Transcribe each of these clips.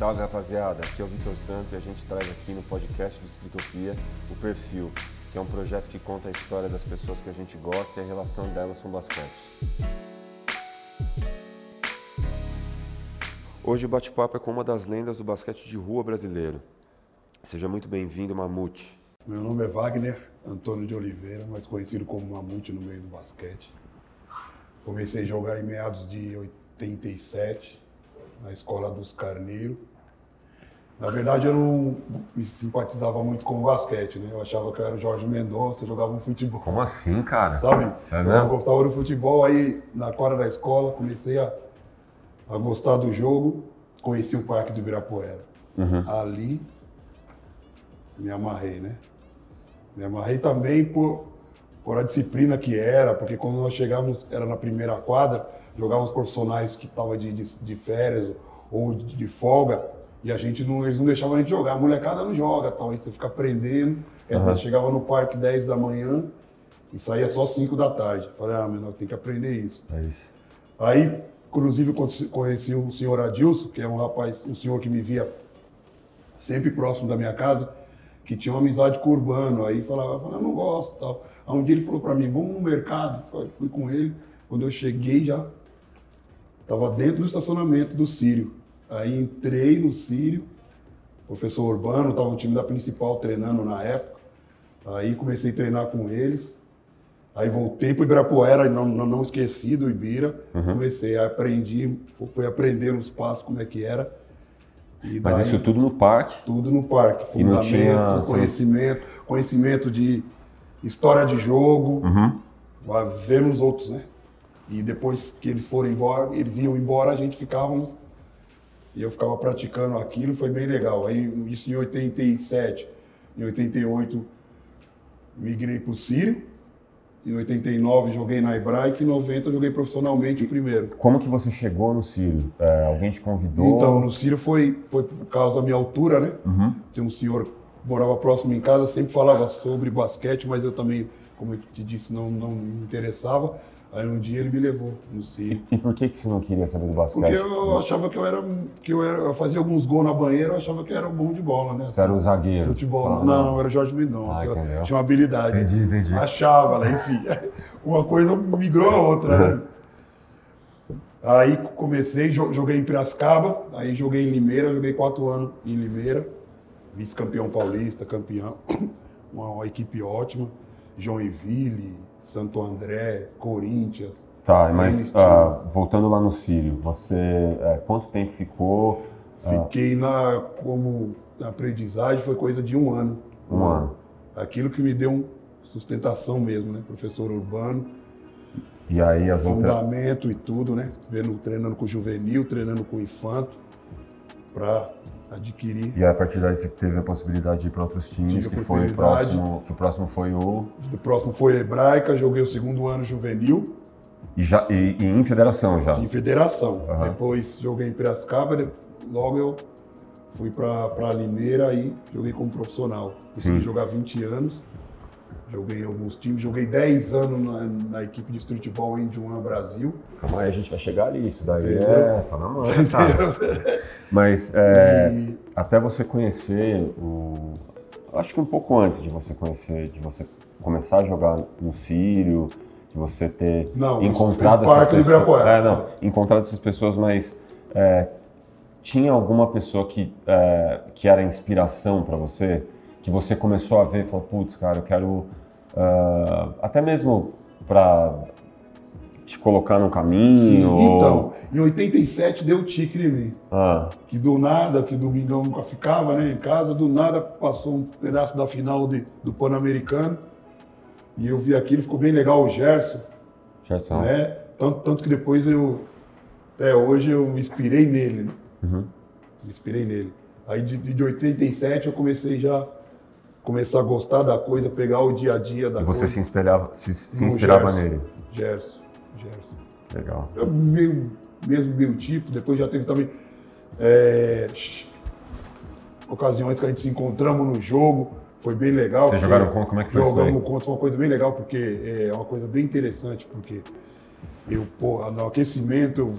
Salve rapaziada, aqui é o Vitor Santo e a gente traz aqui no podcast do Estritopia o Perfil, que é um projeto que conta a história das pessoas que a gente gosta e a relação delas com o basquete. Hoje o bate-papo é com uma das lendas do basquete de rua brasileiro. Seja muito bem-vindo, Mamute. Meu nome é Wagner Antônio de Oliveira, mais conhecido como Mamute no meio do basquete. Comecei a jogar em meados de 87, na escola dos Carneiros. Na verdade, eu não me simpatizava muito com o basquete, né? Eu achava que eu era o Jorge Mendonça, jogava um futebol. Como assim, cara? Sabe? É eu gostava do futebol, aí na quadra da escola comecei a, a gostar do jogo, conheci o Parque do Ibirapuera. Uhum. Ali me amarrei, né? Me amarrei também por, por a disciplina que era, porque quando nós chegávamos, era na primeira quadra, jogavam os profissionais que estavam de, de, de, férias ou de, folga, e a gente não, eles não deixavam a gente jogar. A molecada não joga, tal, aí você fica aprendendo. Quer dizer, chegava no parque 10 da manhã e saía só 5 da tarde. Falei, ah, menor, tem que aprender isso. É isso. Aí, inclusive, conheci o senhor Adilson, que é um rapaz, um senhor que me via sempre próximo da minha casa, que tinha uma amizade com o Urbano. Aí falava, falava não gosto tal. Aí um dia ele falou para mim, vamos no mercado. Fui com ele. Quando eu cheguei já estava dentro do estacionamento do Sírio. Aí entrei no Sírio, professor Urbano, estava o time da principal treinando na época. Aí comecei a treinar com eles. Aí voltei para o Ibirapuera, não, não, não esqueci do Ibira. Uhum. Comecei a aprender, fui aprender os passos como é que era. E Mas daí, isso tudo no parque? Tudo no parque. Fundamento, tinha... conhecimento, conhecimento de história de jogo, uhum. ver nos outros, né? E depois que eles foram embora, eles iam embora, a gente ficávamos e eu ficava praticando aquilo, foi bem legal. Aí isso em 87, em 88 migrei para o Sírio, em 89 joguei na Hebraica, em 90 joguei profissionalmente o primeiro. Como que você chegou no Sírio? É, alguém te convidou? Então, no Sírio foi, foi por causa da minha altura, né? Uhum. Tinha um senhor que morava próximo em casa, sempre falava sobre basquete, mas eu também, como eu te disse, não, não me interessava. Aí um dia ele me levou no Sírio. E, e por que, que você não queria saber do basquete? Porque eu achava que eu era. que eu, era, eu fazia alguns gols na banheira, eu achava que era bom de bola, né? Você era um zagueiro? Futebol. Ah, não, não, eu era Jorge Mendonça. Ah, tinha uma habilidade. Entendi, entendi. Achava, né? Enfim. Uma coisa migrou a outra, né? Aí comecei, joguei em Piracicaba, aí joguei em Limeira, joguei quatro anos em Limeira, vice-campeão paulista, campeão, uma, uma equipe ótima, Joinville, Santo André, Corinthians. Tá, mas uh, voltando lá no Sírio, você é, quanto tempo ficou? Fiquei na como aprendizagem foi coisa de um ano. Um, um ano. Aquilo que me deu sustentação mesmo, né? Professor urbano. E aí as fundamento e tudo, né? Vendo, treinando com o juvenil, treinando com o infanto, para adquirir. E a partir daí você teve a possibilidade de ir para outros times, que foi o próximo, que o próximo foi o... O próximo foi Hebraica, joguei o segundo ano juvenil. E, já, e, e em federação já? Em federação. Uhum. Depois joguei em Piracicaba, logo eu fui para Limeira e joguei como profissional. Consegui Sim. jogar 20 anos. Joguei em alguns times, joguei 10 anos na, na equipe de streetball em Juan Brasil. Calma aí, a gente vai chegar ali, isso daí Entendeu? é, tá na mão, tá? Mas é, e... até você conhecer o... Acho que um pouco antes de você conhecer, de você começar a jogar no Sírio, de você ter não, encontrado essas pessoas... É, não, encontrado essas pessoas, mas é, tinha alguma pessoa que, é, que era inspiração para você? Que você começou a ver e falou, putz, cara, eu quero Uh, até mesmo para te colocar no caminho? Sim, ou... então, em 87 deu tique em mim. Ah. Que do nada, que domingão nunca ficava né, em casa, do nada passou um pedaço da final de, do Pan-Americano. E eu vi aquilo, ficou bem legal o Gerson. Gerson. Né? Tanto, tanto que depois eu, até hoje, eu me inspirei nele. Né? Uhum. Me inspirei nele. Aí de, de 87 eu comecei já começar a gostar da coisa, pegar o dia a dia da e você coisa. se inspirava, se, se inspirava Gerson, nele? Gerson, Gerson. Legal. É o meu, mesmo meu tipo, depois já teve também é, ocasiões que a gente se encontramos no jogo, foi bem legal. Vocês jogaram contra, como é que foi Jogamos contra, foi uma coisa bem legal, porque é uma coisa bem interessante, porque eu, porra, no aquecimento, eu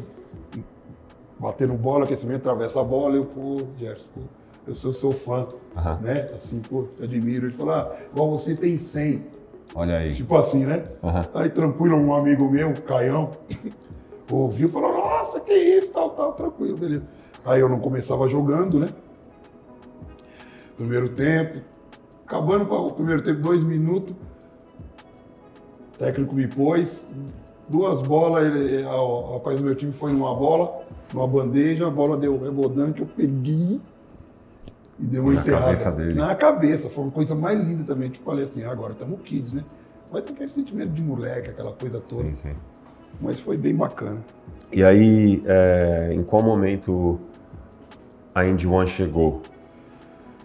batendo bola, aquecimento, atravessa a bola, eu, pô, Gerson, pô, eu sou seu fã, uhum. né? Assim, pô, admiro. Ele falou, ah, igual você tem 100. Olha aí. Tipo assim, né? Uhum. Aí tranquilo, um amigo meu, Caião, ouviu e falou, nossa, que isso, tal, tal, tranquilo, beleza. Aí eu não começava jogando, né? Primeiro tempo, acabando o primeiro tempo, dois minutos, o técnico me pôs, duas bolas, ele, o rapaz do meu time foi numa bola, numa bandeja, a bola deu rebodando que eu peguei e deu uma na enterrada. Cabeça dele. Na cabeça, foi uma coisa mais linda também. Tipo, falei assim, agora estamos kids, né? Mas tem aquele sentimento de moleque, aquela coisa toda. Sim, sim. Mas foi bem bacana. E aí, é, em qual momento a Indy One chegou?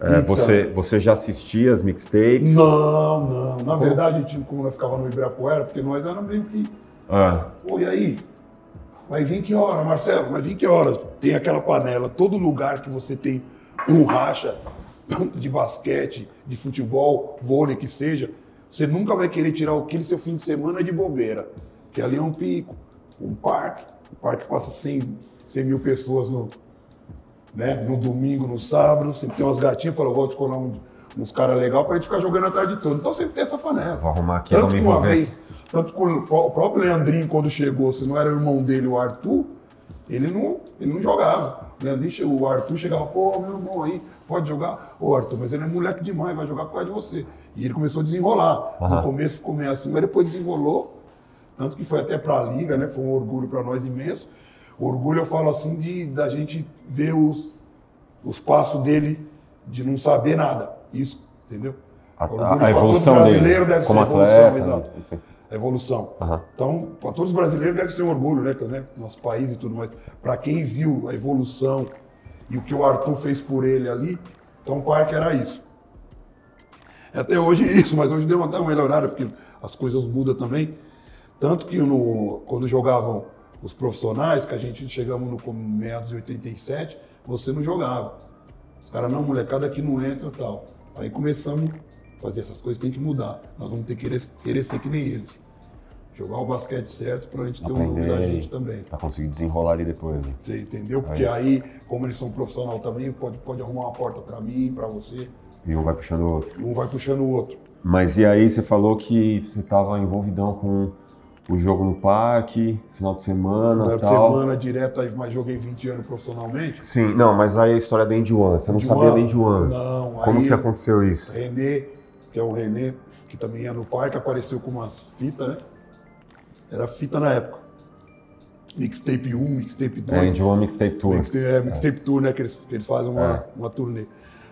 É, então, você, você já assistia as mixtapes? Não, não. Na como? verdade, tipo, como nós ficava no Ibirapuera, porque nós éramos meio que. Ah. Pô, e aí? Vai vir que hora, Marcelo? Vai vir que hora? Tem aquela panela, todo lugar que você tem um racha de basquete, de futebol, vôlei que seja, você nunca vai querer tirar aquele seu fim de semana de bobeira. Que ali é um pico, um parque. O parque passa 100, 100 mil pessoas no, né? No domingo, no sábado, sempre tem umas gatinhas, falou, vou te colar um, uns caras legais pra gente ficar jogando a tarde toda. Então sempre tem essa panela. Vou arrumar aqui, Tanto que uma vez, tanto que o próprio Leandrinho, quando chegou, se não era o irmão dele, o Arthur, ele não, ele não jogava. O Leandrinho, o Arthur chegava, pô, meu irmão aí, pode jogar? Ô, Arthur, mas ele é moleque demais, vai jogar por causa de você. E ele começou a desenrolar. Uhum. No começo ficou meio assim, mas depois desenrolou. Tanto que foi até para a liga, né? Foi um orgulho para nós imenso. Orgulho, eu falo assim, de da gente ver os, os passos dele de não saber nada. Isso, entendeu? A, orgulho a evolução todo brasileiro dele, deve ser atleta, evolução, exato. Isso. A evolução. Uhum. Então, para todos os brasileiros deve ser um orgulho, né? né? Nosso país e tudo mais. Para quem viu a evolução e o que o Arthur fez por ele ali, então o parque era isso. Até hoje isso, mas hoje deu até uma melhorada, porque as coisas mudam também. Tanto que no, quando jogavam os profissionais, que a gente chegamos no meados de 87, você não jogava. Os caras, não, molecada aqui não entra e tal. Aí começamos fazer essas coisas, tem que mudar. Nós vamos ter que querer, querer ser que nem eles. Jogar o basquete certo para a gente ter um nome da gente também. Para conseguir desenrolar ali depois. Né? Você entendeu? Porque aí, como eles são profissional também, pode, pode arrumar uma porta para mim, para você. E um vai puxando o outro. E um vai puxando o outro. Mas e aí você falou que você estava envolvidão com o jogo no parque, final de semana final tal. de semana direto, aí, mas joguei 20 anos profissionalmente. Sim, não, mas aí a história da Indy One, você não Indy sabia da Indy One. Não, Como que aconteceu isso? Renê, que é o Renê, que também ia no parque, apareceu com umas fitas, né? Era fita na época. Mixtape 1, Mixtape 2. É, Indy One Mixtape Tour. Mixtape, é, Mixtape é. Tour, né? Que eles, que eles fazem uma, é. uma turnê.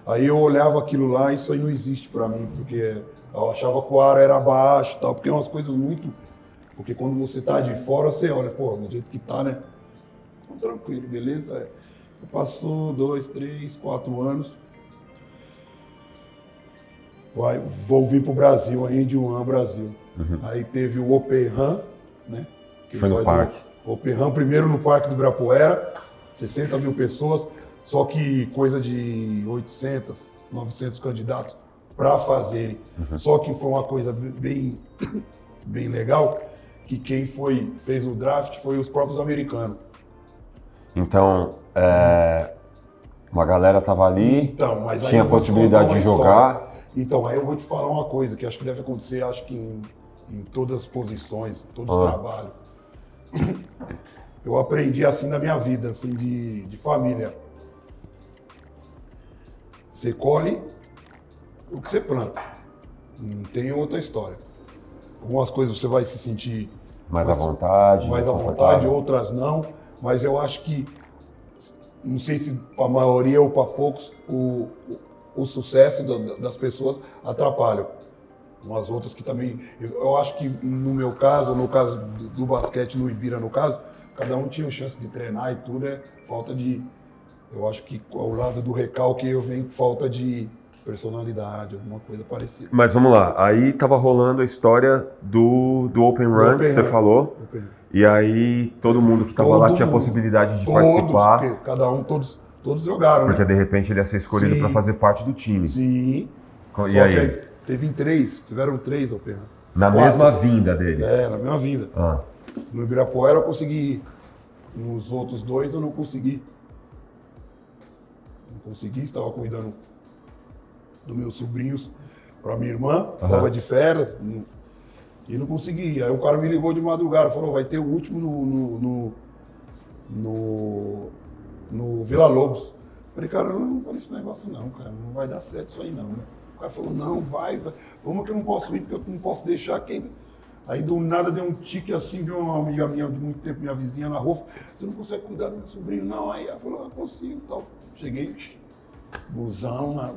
Aí eu olhava aquilo lá e isso aí não existe para mim, porque eu achava que o ar era baixo e tal, porque é umas coisas muito porque quando você tá de fora, você olha, pô, do jeito que tá, né? Então, tranquilo, beleza? É. Passou dois, três, quatro anos. Vai, vou vir pro Brasil, aí de um ano Brasil. Uhum. Aí teve o Open Run, né? Que Foi no parque. O Open Run, primeiro no Parque do Ibirapuera, 60 mil pessoas, só que coisa de 800, 900 candidatos para fazerem. Uhum. Só que foi uma coisa bem, bem legal, que quem foi fez o draft foi os próprios americanos. Então, é, uma galera tava ali, então, mas tinha a possibilidade de jogar. Então, aí eu vou te falar uma coisa que acho que deve acontecer, acho que em, em todas as posições, em todos ah. os trabalhos. Eu aprendi assim na minha vida, assim, de, de família. Você colhe o que você planta. Não tem outra história. Algumas coisas você vai se sentir mais, mais à vontade, mais à vontade, outras não. Mas eu acho que não sei se para a maioria ou para poucos o, o, sucesso das pessoas atrapalham umas outras que também. Eu, eu, acho que no meu caso, no caso do, do, basquete, no Ibira, no caso, cada um tinha chance de treinar e tudo, é falta de. Eu acho que ao lado do recalque eu venho falta de personalidade, alguma coisa parecida. Mas vamos lá, aí tava rolando a história do, do Open Run, open que você run. falou. Open. E aí todo mundo que tava todo lá tinha a possibilidade de todos, participar. Cada um, todos, todos jogaram. Porque né? de repente ele ia ser escolhido para fazer parte do time. Sim. E Só aí? Teve em três, tiveram três Open Run. Na Quatro. mesma vinda deles? É, na mesma vinda. Ah. No Ibirapuera eu consegui Nos outros dois eu não consegui. Não consegui, estava cuidando dos meus sobrinhos para minha irmã, estava de férias e não consegui. Aí o cara me ligou de madrugada, falou, vai ter o último no, no, no, no, no Vila Lobos. Falei, cara, eu não vou esse negócio não, cara, não vai dar certo isso aí não. O cara falou, não, vai, vai. Vamos que eu não posso ir, porque eu não posso deixar quem. Aí do nada deu um tique assim, viu uma amiga minha de muito tempo, minha vizinha na rua, você não consegue cuidar do meu sobrinho, não. Aí ela falou, ah, consigo tal. Cheguei, busão na...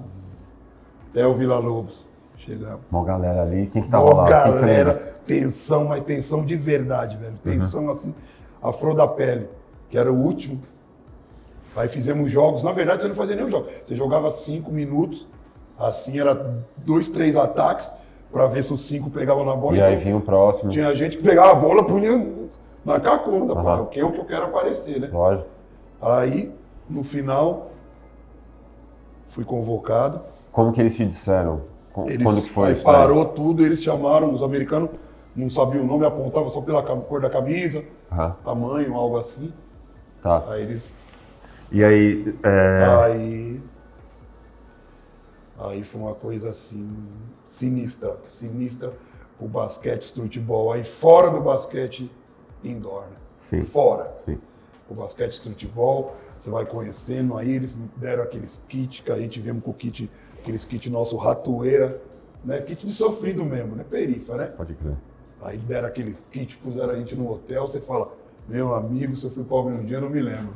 até o Vila Lobos. Chegamos. Uma galera ali, quem que tava Uma lá? galera, tensão, mas tensão de verdade, velho. Uhum. Tensão uhum. assim, a flor da pele, que era o último. Aí fizemos jogos. Na verdade, você não fazia nenhum jogo. Você jogava cinco minutos, assim, era dois, três ataques, para ver se os cinco pegavam na bola. E então, aí vinha o próximo. Tinha gente que pegava a bola, punha na cacunda, uhum. pá, que é o que eu quero aparecer, né? Lógico. Aí, no final, fui convocado. Como que eles te disseram? Eles, Quando que foi? Aí parou tudo, eles chamaram, os americanos não sabiam o nome, apontavam só pela cor da camisa, uhum. tamanho, algo assim. Tá. Aí eles e aí. É... Aí. Aí foi uma coisa assim, sinistra, sinistra o basquete, o futebol. Aí fora do basquete indoor, né? Sim. Fora. Sim. O basquete, futebol, você vai conhecendo. Aí eles deram aqueles kits, que a gente viemos com o kit, aqueles kits nosso ratoeira, né? Kit de sofrido mesmo, né? Perifa, né? Pode crer. Aí deram aquele kit, puseram a gente no hotel, você fala, meu amigo, se eu fui pobre um dia, eu não me lembro.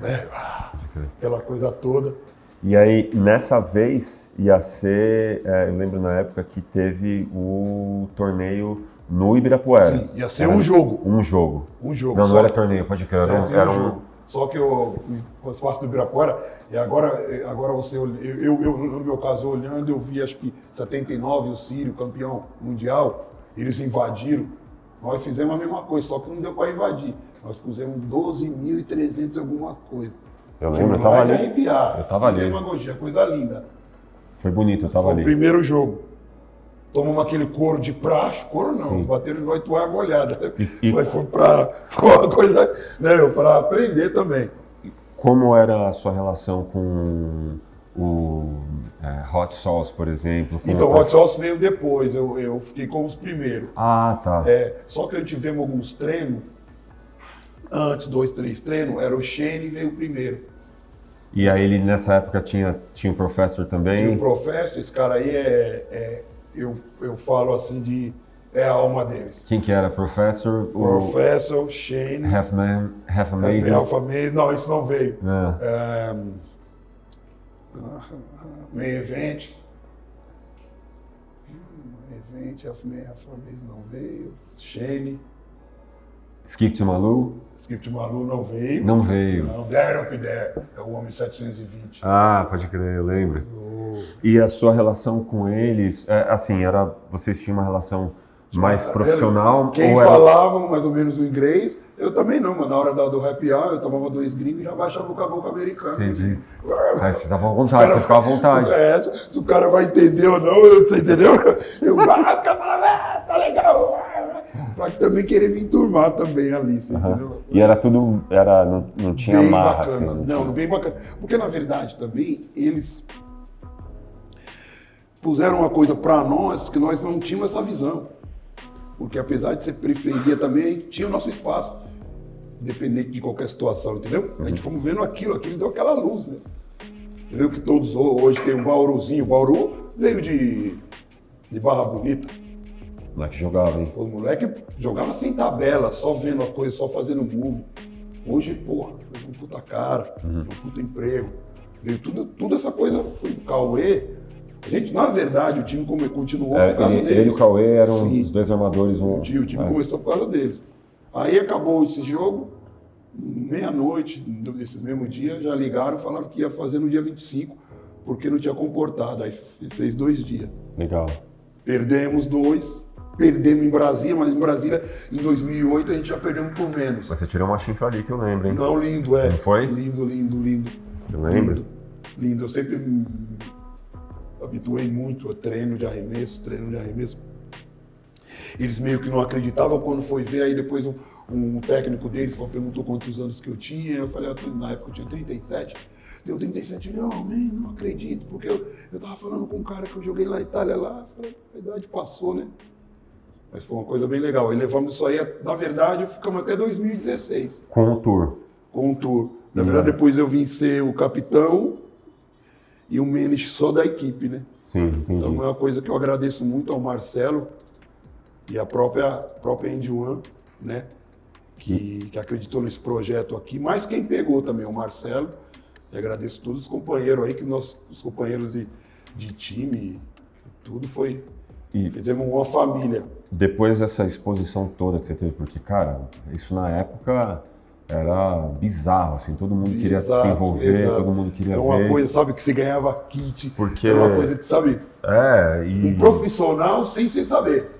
Né? Aquela coisa toda. E aí, nessa vez, ia ser, é, eu lembro na época que teve o torneio no Ibirapuera. Sim, ia ser era um jogo. Um jogo. Um jogo. Não, não era torneio, pode crer. Era, era um jogo. Só que eu faço parte do Ibirapuera, e agora, agora você, eu, eu, eu, no meu caso, olhando, eu vi acho que 79 o Sírio, campeão mundial, eles invadiram nós fizemos a mesma coisa, só que não deu para invadir. Nós pusemos 12.300 alguma coisa. Eu lembro, eu estava ali. Arrepiar. Eu estava ali. demagogia, coisa linda. Foi bonito, eu estava ali. Foi o primeiro jogo. Tomamos aquele couro de praxe, couro não, Sim. bateram de nós toalha molhada. E, Mas foi para foi uma coisa, né, para aprender também. Como era a sua relação com o é, hot sauce, por exemplo. Então, o hot sauce veio depois, eu, eu fiquei com os primeiros. Ah, tá. É, só que tivemos alguns treinos, antes, dois, três treinos, era o Shane e veio o primeiro. E aí ele nessa época tinha, tinha o professor também? Tinha o professor, esse cara aí é, é eu, eu falo assim de é a alma deles. Quem que era? Professor? Professor, Shane. Half, man, half Amazing? Half Amazing. Não, isso não veio. É. Um, meio evento. Event, Afro-Mês não veio. Shane. Skip to Malu? Skip to Malu não veio. Não veio. Não, There Up There, é o Homem 720. Ah, pode crer, eu lembro. Oh. E a sua relação com eles, é, assim, era, vocês tinham uma relação mais profissional? Quem ou falavam mais ou menos o inglês, eu também não, mas na hora do happy hour eu tomava dois gringos e já baixava o caboclo americano. Entendi. Aí você tava à vontade, você ficava à vontade. É, se o cara vai entender ou não, você entendeu? Eu, ah, falam, ah, tá legal. Pra também querer me enturmar também ali, você entendeu? E era tudo, era, não, não tinha bem marra, bacana. assim. Não, não bem bacana. Porque na verdade também, eles puseram uma coisa para nós que nós não tínhamos essa visão. Porque apesar de ser periferia também, tinha o nosso espaço. Independente de qualquer situação, entendeu? A gente fomos vendo aquilo, aquilo deu aquela luz, né? Entendeu? Que todos hoje tem um Bauruzinho. O Bauru veio de, de Barra Bonita. O moleque jogava, hein? O moleque jogava sem tabela, só vendo a coisa, só fazendo move. Hoje, porra, veio um puta cara, uhum. um puta emprego. Veio tudo, tudo essa coisa, foi o Cauê, gente, na verdade, o time continuou é, por causa ele, deles. Ele e o Cauê eram Sim. os dois armadores. Um... O, time, o time é. começou por causa deles. Aí acabou esse jogo, meia-noite desses mesmo dia, já ligaram e falaram que ia fazer no dia 25, porque não tinha comportado. Aí fez dois dias. Legal. Perdemos dois, perdemos em Brasília, mas em Brasília, em 2008, a gente já perdemos por menos. Mas você tirou uma chifra ali que eu lembro, hein? Não, lindo, é. Não foi? Lindo, lindo, lindo. Eu lembro. Lindo, lindo. Eu sempre habituei muito a treino de arremesso, treino de arremesso. Eles meio que não acreditavam quando foi ver, aí depois um, um técnico deles perguntou quantos anos que eu tinha. Eu falei, na época eu tinha 37. Deu 37, não, man, não acredito, porque eu, eu tava falando com um cara que eu joguei na Itália lá, falei, a idade passou, né? Mas foi uma coisa bem legal. E levamos isso aí, na verdade, ficamos até 2016. Com o tour? Com o tour. Na uhum. verdade, depois eu vim ser o capitão e o manager só da equipe, né? Sim, entendi. Então é uma coisa que eu agradeço muito ao Marcelo e a própria, própria Andy One, né? Que, que acreditou nesse projeto aqui, mas quem pegou também, o Marcelo e agradeço todos os companheiros aí, que nós, os companheiros de, de time, tudo foi. E fizemos uma família. Depois dessa exposição toda que você teve, porque, cara, isso na época era bizarro, assim, todo mundo queria se envolver, exato. todo mundo queria É uma ver. coisa, sabe, que você ganhava kit, porque... é uma coisa que, sabe, é, e... um profissional sem sem saber.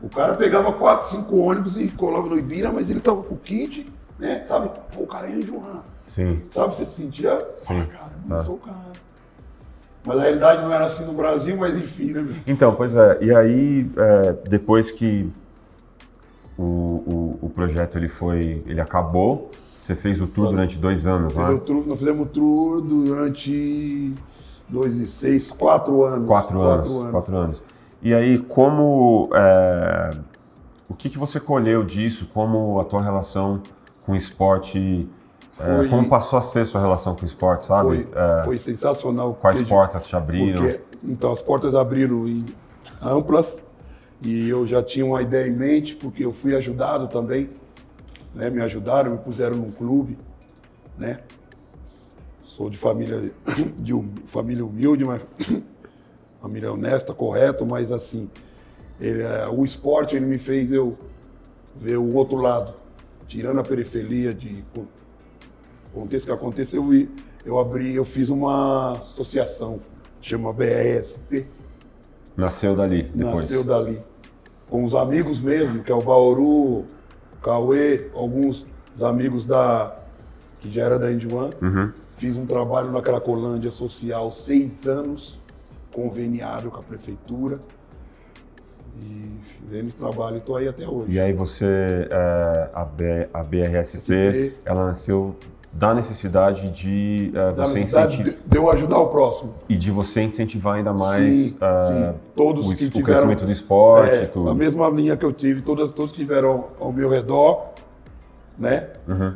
O cara pegava quatro, cinco ônibus e colava no Ibira, mas ele tava com o kit, né, sabe, Pô, o cara é de um Sim. Sabe, você se sentia, Sim. ah, cara, eu não ah. sou o cara. Mas a realidade não era assim no Brasil, mas enfim, né? Então, pois é. E aí, é, depois que o, o, o, projeto ele foi, ele acabou, você fez o tour durante dois anos, né? O tour, nós fizemos o tour durante dois e seis, quatro anos. Quatro, quatro anos, anos, Quatro anos. E aí, como... É, o que, que você colheu disso? Como a tua relação com o esporte foi, é, como passou a ser sua relação com o esporte, sabe? Foi, é, foi sensacional. Quais portas te abriram? Porque, então, as portas abriram amplas e eu já tinha uma ideia em mente, porque eu fui ajudado também, né? Me ajudaram, me puseram num clube, né? Sou de família, de família humilde, mas família honesta, correto, mas assim, ele, é, o esporte ele me fez eu ver o outro lado, tirando a periferia de aconteça o que aconteça, eu, eu abri, eu fiz uma associação, chama BRSP. Nasceu dali, depois. Nasceu dali. Com os amigos mesmo, que é o Bauru, Cauê, alguns amigos da que já era da Indian. Uhum. Fiz um trabalho na Cracolândia Social, seis anos, conveniado com a prefeitura. E fizemos trabalho, estou aí até hoje. E aí você, é, a, B, a BRSP, SP, ela nasceu da necessidade de uh, da você incentivar. De, eu ajudar o próximo. E de você incentivar ainda mais sim, uh, sim. Todos o, que o tiveram, crescimento do esporte. É, tudo. A mesma linha que eu tive, todas, todos que estiveram ao meu redor, né? Uhum.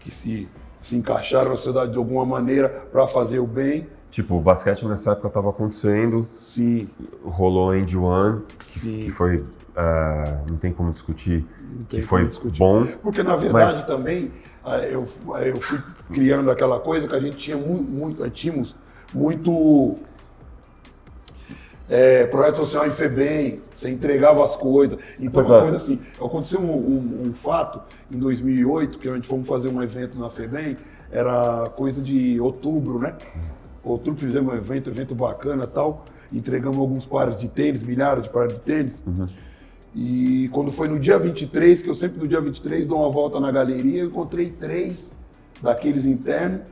Que se, se encaixaram na sociedade de alguma maneira para fazer o bem. Tipo, o basquete nessa época estava acontecendo. Sim. Rolou End One, que, que foi. Uh, não tem como discutir. que foi discutir. bom. Porque, na verdade, mas... também eu, eu fui criando aquela coisa que a gente tinha muito, muito tínhamos muito é, projeto social em FEBEM, você entregava as coisas. Então, uma coisa assim. Aconteceu um, um, um, fato em 2008, que a gente fomos fazer um evento na FEBEM, era coisa de outubro, né? Outubro fizemos um evento, evento bacana tal. Entregamos alguns pares de tênis, milhares de pares de tênis. Uhum. E quando foi no dia 23, que eu sempre no dia 23 dou uma volta na galeria, eu encontrei três daqueles internos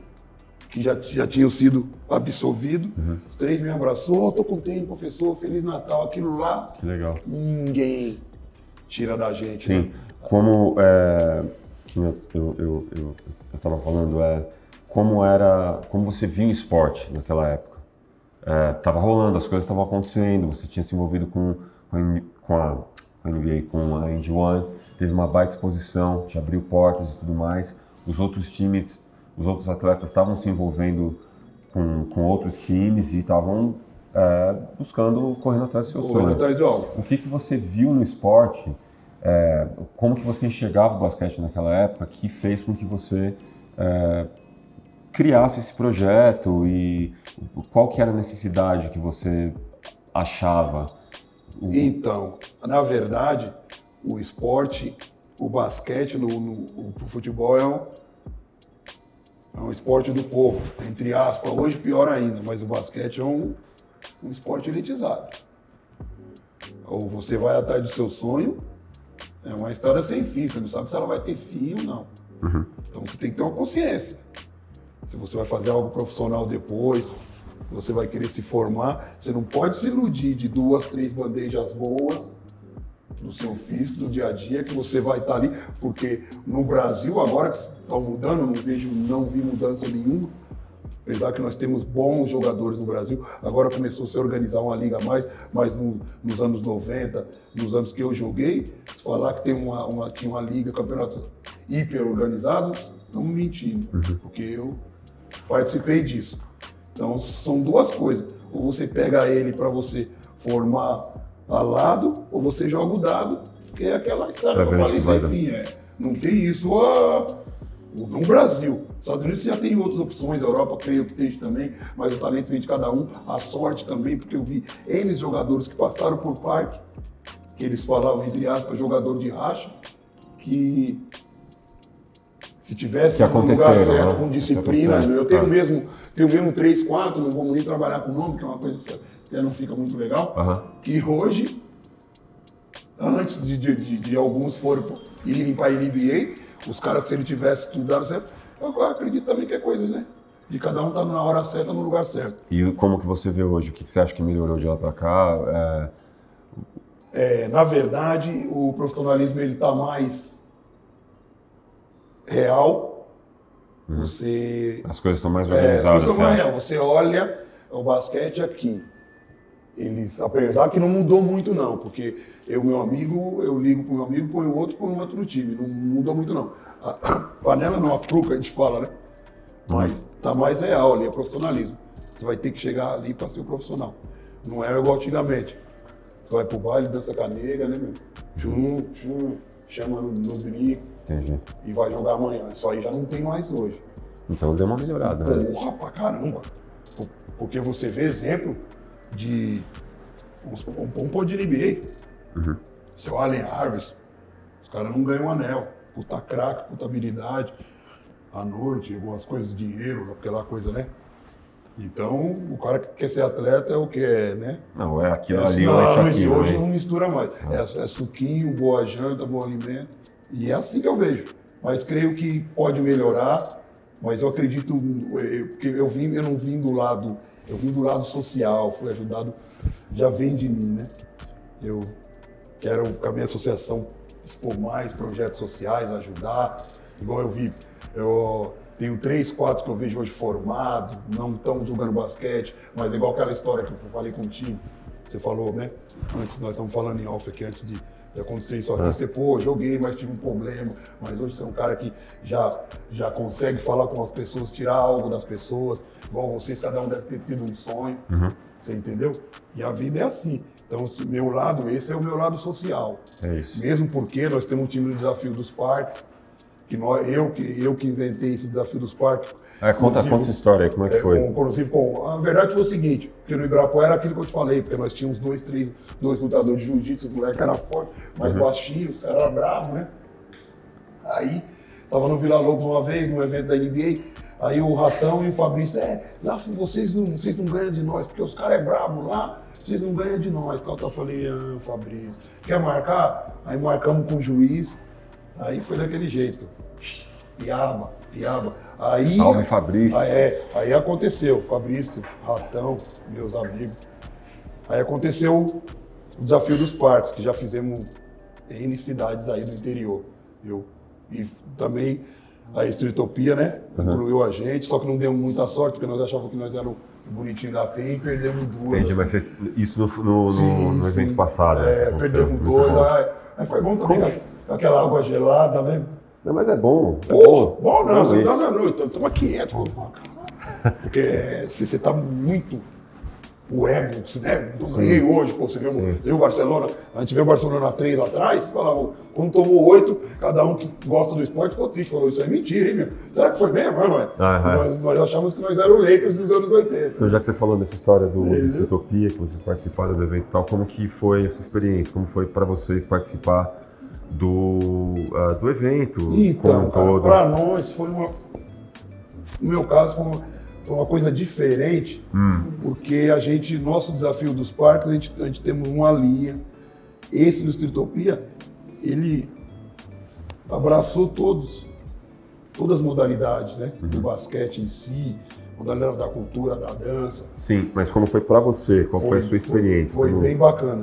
que já, já tinham sido absolvidos. Uhum. Os três me abraçou, oh, tô contente, professor, Feliz Natal, aquilo lá. Que legal. Ninguém tira da gente. Sim. Né? Como é, que eu, eu, eu, eu, tava falando, é, como era, como você viu o esporte naquela época? É, tava rolando, as coisas estavam acontecendo, você tinha se envolvido com, com a a NBA, com a Indy One, teve uma baita exposição, te abriu portas e tudo mais. Os outros times, os outros atletas estavam se envolvendo com, com outros times e estavam é, buscando, correndo atrás do seu sonho. Atrás de algo. O que, que você viu no esporte, é, como que você enxergava o basquete naquela época que fez com que você é, criasse esse projeto e qual que era a necessidade que você achava então, na verdade, o esporte, o basquete, no, no o futebol é um, é um esporte do povo, entre aspas. Hoje pior ainda, mas o basquete é um, um esporte elitizado. Ou você vai atrás do seu sonho, é uma história sem fim, você não sabe se ela vai ter fim ou não. Uhum. Então você tem que ter uma consciência. Se você vai fazer algo profissional depois, você vai querer se formar, você não pode se iludir de duas, três bandejas boas do seu físico, do dia a dia, que você vai estar ali, porque no Brasil, agora que estão mudando, não vejo, não vi mudança nenhuma. Apesar que nós temos bons jogadores no Brasil, agora começou a se organizar uma liga a mais, mas no, nos anos 90, nos anos que eu joguei, se falar que tem uma, uma tinha uma liga, campeonato hiper organizado, estamos mentindo, uhum. porque eu participei disso. Então são duas coisas. Ou você pega ele para você formar a lado, ou você joga o dado, que é aquela história que eu falei sem fim. É, não tem isso ah, no Brasil. Estados Unidos já tem outras opções, a Europa creio que tem também, mas o talento vem de cada um, a sorte também, porque eu vi N jogadores que passaram por parque, que eles falavam, entre aspas, jogador de racha, que se tivesse no lugar certo, né? com disciplina, eu tenho tá. mesmo, tenho mesmo 3, 4, não vou nem trabalhar com o nome, que é uma coisa que não fica muito legal. Uhum. E hoje, antes de, de, de alguns forem irem para a NBA, os caras, se ele tivesse estudado certo, eu acredito também que é coisa, né? De cada um estar tá na hora certa, no lugar certo. E como que você vê hoje? O que você acha que melhorou de lá para cá? É... É, na verdade, o profissionalismo ele está mais real. Uhum. Você as coisas estão mais organizadas. É, as coisas estão mais real. Você olha o basquete aqui. Eles, apesar que não mudou muito não, porque eu meu amigo, eu ligo pro meu amigo, põe o outro, põe o outro no time. Não mudou muito não. A, panela não, a pruca a gente fala, né? Mas tá mais real ali, é profissionalismo. Você vai ter que chegar ali para ser um profissional. Não é igual antigamente. Você vai pro baile, dança com a nega, né, meu? Tchum, tchum, chama no, brinco e vai jogar amanhã. Isso aí já não tem mais hoje. Então deu uma melhorada, né? Porra, pra caramba. Porque você vê exemplo de. Um, pôr de NBA. Uhum. Seu Allen Harvest. Os caras não ganham anel. Puta craque, puta habilidade. À noite, algumas coisas, dinheiro, aquela coisa, né? Então, o cara que quer ser atleta é o que é, né? Não, é aquilo é, ali não, é mas hoje não mistura mais. Ah. É, é, suquinho, boa janta, bom alimento. E é assim que eu vejo. Mas creio que pode melhorar. Mas eu acredito, porque eu, eu, vim, eu não vim do lado eu vim do lado social, fui ajudado, já vem de mim, né? Eu quero com a minha associação expor mais projetos sociais, ajudar. Igual eu vi, eu tenho três, quatro que eu vejo hoje formados, não estão jogando basquete, mas é igual aquela história que eu falei contigo. Você falou, né? Antes, nós estamos falando em off aqui, antes de já aconteceu isso aqui, é. você, pô, joguei, mas tive um problema. Mas hoje você é um cara que já, já consegue falar com as pessoas, tirar algo das pessoas. Igual vocês, cada um deve ter tido um sonho. Uhum. Você entendeu? E a vida é assim. Então, meu lado, esse é o meu lado social. É isso. Mesmo porque nós temos um time do desafio dos parques, que nós, eu, que eu que inventei esse desafio dos parques. É, conta, conta essa história aí, como é que é, foi? Com, inclusive, com, a verdade foi o seguinte, porque no Ibirapuera era aquilo que eu te falei, porque nós tínhamos dois, três, dois lutadores de jiu-jitsu, os moleques eram fortes, mais uhum. baixinhos, os caras eram bravos, né? Aí, tava no Vila Lobos uma vez, num evento da NBA, aí o Ratão e o Fabrício, é, lá vocês não, vocês não ganham de nós, porque os caras é brabo lá, vocês não ganham de nós. Então, eu falei, ah, Fabrício, quer marcar? Aí marcamos com o juiz, aí foi daquele jeito. Piaba, Piaba. Aí, Salve Fabrício. Aí, é, aí aconteceu, Fabrício, Ratão, meus amigos. Aí aconteceu o desafio dos parques, que já fizemos N cidades aí do interior. Eu, e também a Estritopia, né? Uhum. Incluiu a gente, só que não deu muita sorte, porque nós achávamos que nós éramos bonitinho da PEN e perdemos duas. Entendi, mas isso no, no, sim, no evento passado. É, né? perdemos duas. Aí, aí, foi bom também, Como? Aquela água gelada, né? Não, mas é bom. É bom, bom não, você tá na noite, toma 500, pô. Porque se você tá muito. O ego, né? Eu ganhei hoje, pô, você viu, viu o Barcelona, a gente viu o Barcelona 3 atrás, falava, quando tomou 8, cada um que gosta do esporte ficou triste, falou, isso é mentira, hein, meu? Será que foi mesmo, não é? Ah, nós, nós achamos que nós éramos Lakers dos anos 80. Então, já que você falou dessa história do Utopia, que vocês participaram do evento e tal, como que foi a sua experiência? Como foi para vocês participar do, uh, do evento então, Para nós foi uma. No meu caso, foi uma, foi uma coisa diferente, hum. porque a gente, nosso desafio dos parques, a gente, a gente temos uma linha. Esse do Streetopia, ele abraçou todos, todas as modalidades, né? Uhum. Do basquete em si, modalidade da cultura, da dança. Sim, mas como foi para você? Qual foi, foi, a sua experiência? Foi, foi bem bacana.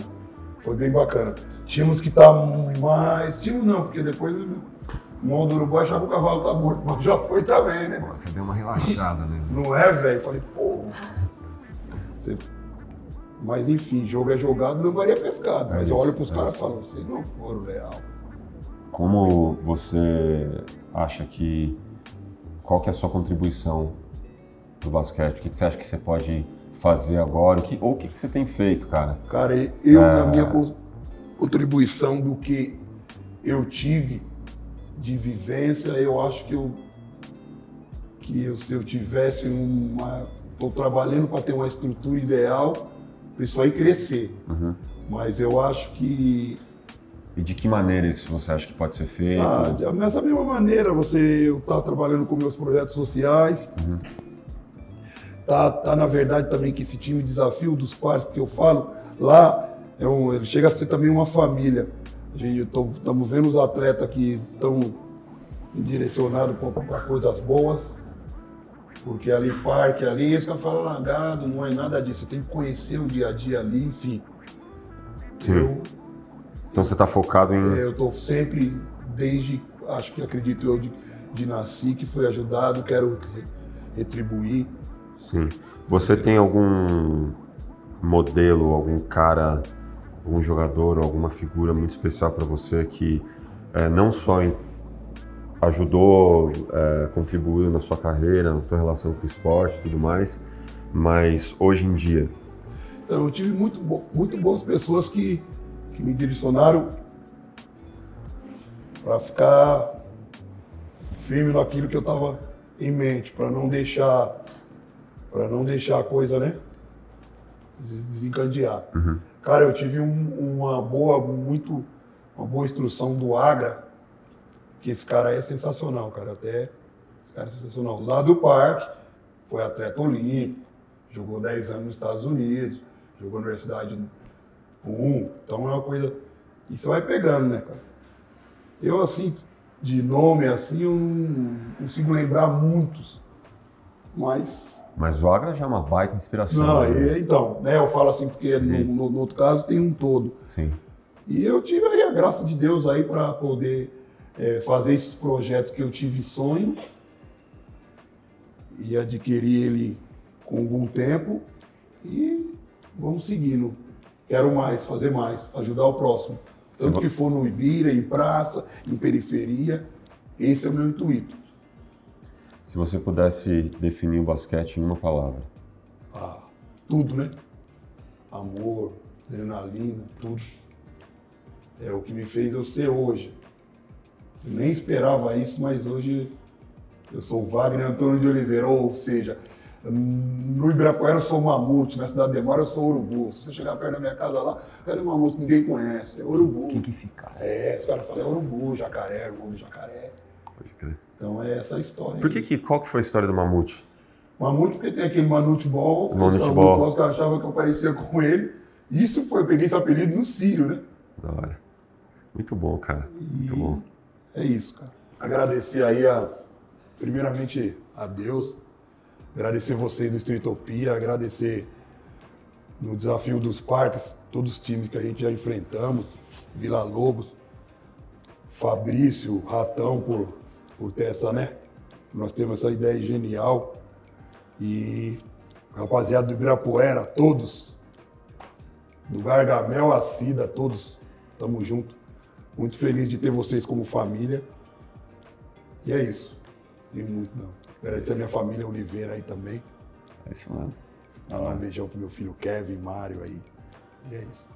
Foi bem bacana. Tínhamos que estar tá mais. Tínhamos não, porque depois o mão do Uruguai achava que o cavalo tá morto, mas já foi também, né? Pô, você deu uma relaxada, né? Não é, velho? Falei, pô. Você... Mas enfim, jogo é jogado, não varia pescado. É mas isso, eu olho pros é caras e falo, vocês não foram leal. Como você acha que. Qual que é a sua contribuição do basquete? O que você acha que você pode fazer agora? O que, ou o que você tem feito, cara? Cara, eu, é... na minha contribuição do que eu tive de vivência, eu acho que eu que eu, se eu tivesse uma estou trabalhando para ter uma estrutura ideal para isso aí crescer. Uhum. Mas eu acho que e de que maneira isso você acha que pode ser feito? Ah, dessa mesma maneira, você eu tá trabalhando com meus projetos sociais. Uhum. Tá, tá na verdade também que esse time desafio dos pais que eu falo lá é um, ele chega a ser também uma família. A gente estamos vendo os atletas que estão direcionados para coisas boas, porque ali parque ali, esse cara fala largado, não é nada disso. Você tem que conhecer o dia a dia ali, enfim. Sim. Eu então você está focado em. É, eu estou sempre, desde, acho que acredito eu, de, de nasci, que fui ajudado, quero retribuir. Sim. Você tem algum modelo, algum cara, algum jogador, alguma figura muito especial para você que é, não só ajudou, é, contribuiu na sua carreira, na sua relação com o esporte e tudo mais, mas hoje em dia? Então, eu tive muito, muito boas pessoas que que me direcionaram para ficar firme naquilo que eu estava em mente, para não deixar para não deixar a coisa, né, desencandear. Uhum. Cara, eu tive um, uma boa, muito, uma boa instrução do Agra, que esse cara é sensacional, cara, até esse cara é sensacional. Lá do parque, foi atleta olímpico, jogou 10 anos nos Estados Unidos, jogou na Universidade um. Então é uma coisa. E você vai pegando, né, cara? Eu, assim, de nome assim, eu não consigo lembrar muitos. Mas. Mas o Agra já é uma baita inspiração. Não, né? então, né? Eu falo assim, porque no, no, no, outro caso tem um todo. Sim. E eu tive aí a graça de Deus aí para poder é, fazer esses projetos que eu tive sonho e adquirir ele com algum tempo e vamos seguindo. Quero mais, fazer mais, ajudar o próximo. Tanto que for no Ibira, em praça, em periferia, esse é o meu intuito. Se você pudesse definir o basquete em uma palavra. Ah, tudo, né? Amor, adrenalina, tudo. É o que me fez eu ser hoje. Eu nem esperava isso, mas hoje eu sou Wagner Antônio de Oliveira, ou seja, no Ibirapuera eu sou mamute, na Cidade de Mar eu sou urubu. Se você chegar perto da minha casa lá, cadê mamute? Ninguém conhece. É urubu. Quem que é esse cara? É, os caras falam, é urubu, jacaré, irmão do jacaré. Pode crer. Então é essa a história. Por que, que qual que foi a história do mamute? Mamute porque tem aquele Manute Ball, Manute Ball. os caras achavam que eu parecia com ele. Isso foi, eu peguei esse apelido no Sírio, né? Da hora. Muito bom, cara. Muito e bom. É isso, cara. Agradecer aí a, primeiramente a Deus, Agradecer vocês do Streetopia, agradecer no desafio dos parques, todos os times que a gente já enfrentamos, Vila Lobos, Fabrício, Ratão, por, por ter essa, né? Nós temos essa ideia genial. E rapaziada do Ibirapuera, todos, do Gargamel à Cida, todos, tamo junto. Muito feliz de ter vocês como família. E é isso. Tem muito não. Agradecer a minha família Oliveira aí também. É isso mesmo. Mandar um beijão pro meu filho Kevin, Mário aí. E é isso.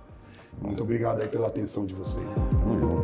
Muito obrigado aí pela atenção de vocês. Tamo junto.